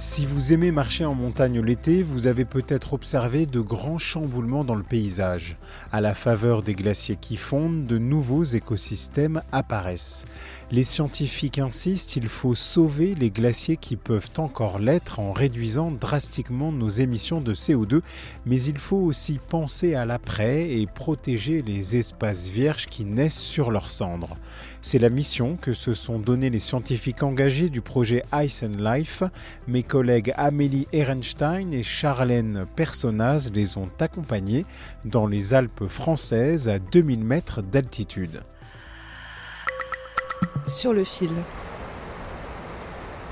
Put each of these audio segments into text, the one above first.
Si vous aimez marcher en montagne l'été, vous avez peut-être observé de grands chamboulements dans le paysage. À la faveur des glaciers qui fondent, de nouveaux écosystèmes apparaissent. Les scientifiques insistent, il faut sauver les glaciers qui peuvent encore l'être en réduisant drastiquement nos émissions de CO2, mais il faut aussi penser à l'après et protéger les espaces vierges qui naissent sur leurs cendres. C'est la mission que se sont donnés les scientifiques engagés du projet Ice and Life. Mes collègues Amélie Ehrenstein et Charlène Personnaz les ont accompagnés dans les Alpes françaises à 2000 mètres d'altitude. Sur le fil.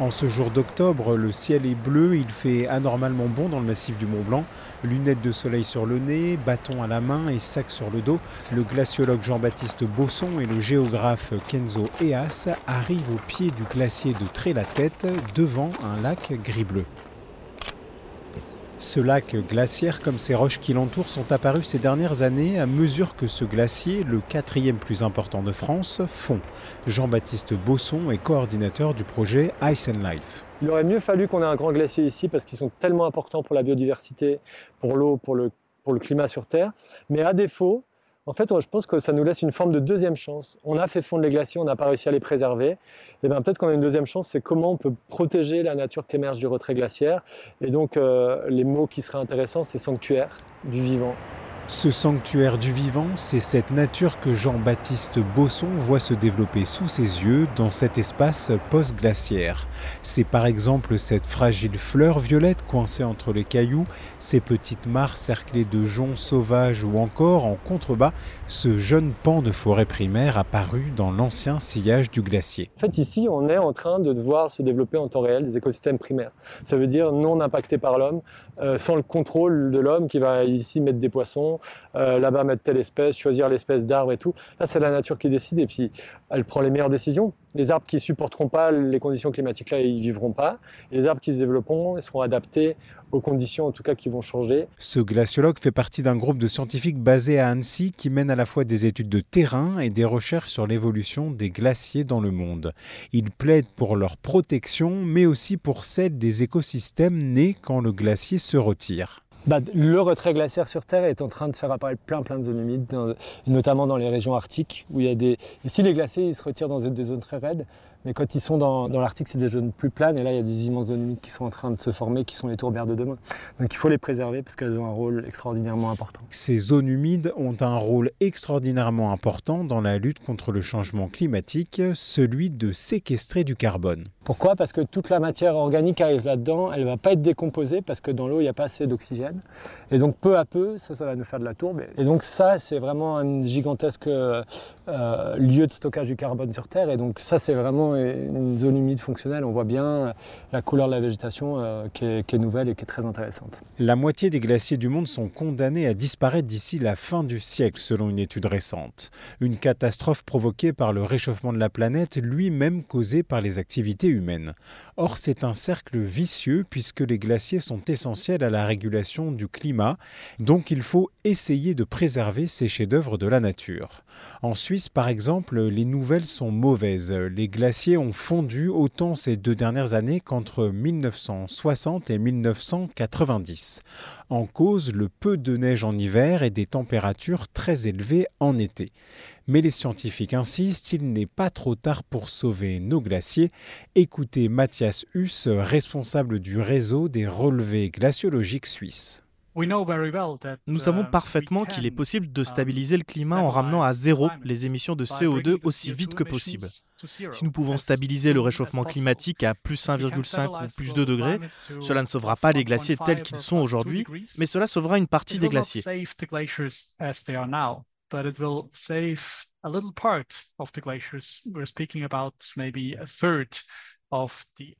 En ce jour d'octobre, le ciel est bleu, il fait anormalement bon dans le massif du Mont Blanc. Lunettes de soleil sur le nez, bâton à la main et sac sur le dos, le glaciologue Jean-Baptiste Bosson et le géographe Kenzo Eas arrivent au pied du glacier de Tré-la-Tête devant un lac gris-bleu. Ce lac glaciaire, comme ces roches qui l'entourent, sont apparus ces dernières années à mesure que ce glacier, le quatrième plus important de France, fond. Jean-Baptiste Bosson est coordinateur du projet Ice and Life. Il aurait mieux fallu qu'on ait un grand glacier ici parce qu'ils sont tellement importants pour la biodiversité, pour l'eau, pour le, pour le climat sur Terre. Mais à défaut, en fait, je pense que ça nous laisse une forme de deuxième chance. On a fait fondre les glaciers, on n'a pas réussi à les préserver. Et bien peut-être qu'on a une deuxième chance, c'est comment on peut protéger la nature qui émerge du retrait glaciaire. Et donc, euh, les mots qui seraient intéressants, c'est sanctuaire du vivant. Ce sanctuaire du vivant, c'est cette nature que Jean-Baptiste Bosson voit se développer sous ses yeux dans cet espace post-glaciaire. C'est par exemple cette fragile fleur violette coincée entre les cailloux, ces petites mares cerclées de joncs sauvages ou encore, en contrebas, ce jeune pan de forêt primaire apparu dans l'ancien sillage du glacier. En fait, ici, on est en train de voir se développer en temps réel des écosystèmes primaires. Ça veut dire non impactés par l'homme, euh, sans le contrôle de l'homme qui va ici mettre des poissons, euh, là-bas mettre telle espèce, choisir l'espèce d'arbre et tout. Là, c'est la nature qui décide et puis elle prend les meilleures décisions. Les arbres qui supporteront pas les conditions climatiques là, ils vivront pas. Et les arbres qui se développeront, ils seront adaptés aux conditions en tout cas qui vont changer. Ce glaciologue fait partie d'un groupe de scientifiques basé à Annecy qui mène à la fois des études de terrain et des recherches sur l'évolution des glaciers dans le monde. Il plaide pour leur protection, mais aussi pour celle des écosystèmes nés quand le glacier se retire. Bah, le retrait glaciaire sur Terre est en train de faire apparaître plein plein de zones humides, notamment dans les régions arctiques où il y a des. Ici, les glaciers se retirent dans des zones très raides, mais quand ils sont dans, dans l'Arctique, c'est des zones plus planes et là, il y a des immenses zones humides qui sont en train de se former, qui sont les tourbières de demain. Donc il faut les préserver parce qu'elles ont un rôle extraordinairement important. Ces zones humides ont un rôle extraordinairement important dans la lutte contre le changement climatique, celui de séquestrer du carbone. Pourquoi? Parce que toute la matière organique arrive là-dedans, elle ne va pas être décomposée parce que dans l'eau, il n'y a pas assez d'oxygène. Et donc peu à peu, ça, ça va nous faire de la tourbe. Et donc ça, c'est vraiment un gigantesque euh, euh, lieu de stockage du carbone sur Terre. Et donc ça, c'est vraiment une zone humide fonctionnelle. On voit bien la couleur de la végétation euh, qui, est, qui est nouvelle et qui est très intéressante. La moitié des glaciers du monde sont condamnés à disparaître d'ici la fin du siècle, selon une étude récente. Une catastrophe provoquée par le réchauffement de la planète, lui-même causé par les activités humaines. Or, c'est un cercle vicieux puisque les glaciers sont essentiels à la régulation du climat, donc il faut essayer de préserver ces chefs-d'œuvre de la nature. En Suisse, par exemple, les nouvelles sont mauvaises. Les glaciers ont fondu autant ces deux dernières années qu'entre 1960 et 1990. En cause, le peu de neige en hiver et des températures très élevées en été. Mais les scientifiques insistent, il n'est pas trop tard pour sauver nos glaciers. Écoutez Mathias Huss, responsable du réseau des relevés glaciologiques suisses. Nous savons parfaitement qu'il est possible de stabiliser le climat en ramenant à zéro les émissions de CO2 aussi vite que possible. Si nous pouvons stabiliser le réchauffement climatique à plus 1,5 ou plus 2 degrés, cela ne sauvera pas les glaciers tels qu'ils sont aujourd'hui, mais cela sauvera une partie des glaciers.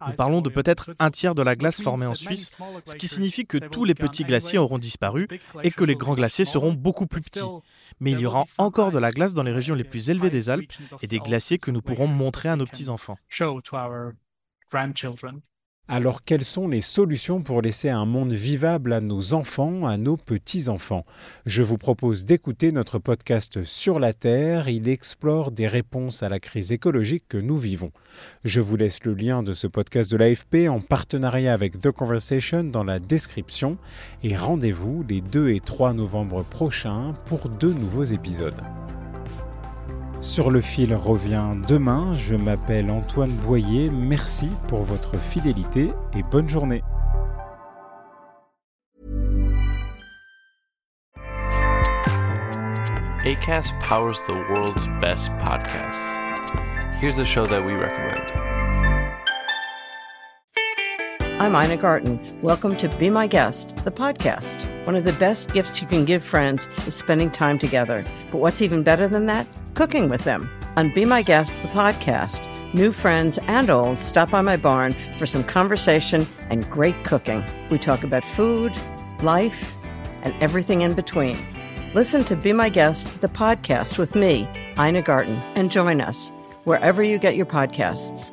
Nous parlons de peut-être un tiers de la glace formée en Suisse, ce qui signifie que tous les petits glaciers auront disparu et que les grands glaciers seront beaucoup plus petits. Mais il y aura encore de la glace dans les régions les plus élevées des Alpes et des glaciers que nous pourrons montrer à nos petits-enfants. Alors quelles sont les solutions pour laisser un monde vivable à nos enfants, à nos petits-enfants? Je vous propose d'écouter notre podcast Sur la Terre. Il explore des réponses à la crise écologique que nous vivons. Je vous laisse le lien de ce podcast de l'AFP en partenariat avec The Conversation dans la description et rendez-vous les 2 et 3 novembre prochains pour deux nouveaux épisodes. Sur le fil revient demain. Je m'appelle Antoine Boyer. Merci pour votre fidélité et bonne journée. ACAST powers the world's best podcasts. Here's a show that we recommend. I'm Ina Garten. Welcome to Be My Guest, the podcast. One of the best gifts you can give friends is spending time together. But what's even better than that? cooking with them. On Be My Guest, the podcast, new friends and old stop by my barn for some conversation and great cooking. We talk about food, life, and everything in between. Listen to Be My Guest, the podcast with me, Ina Garten, and join us wherever you get your podcasts.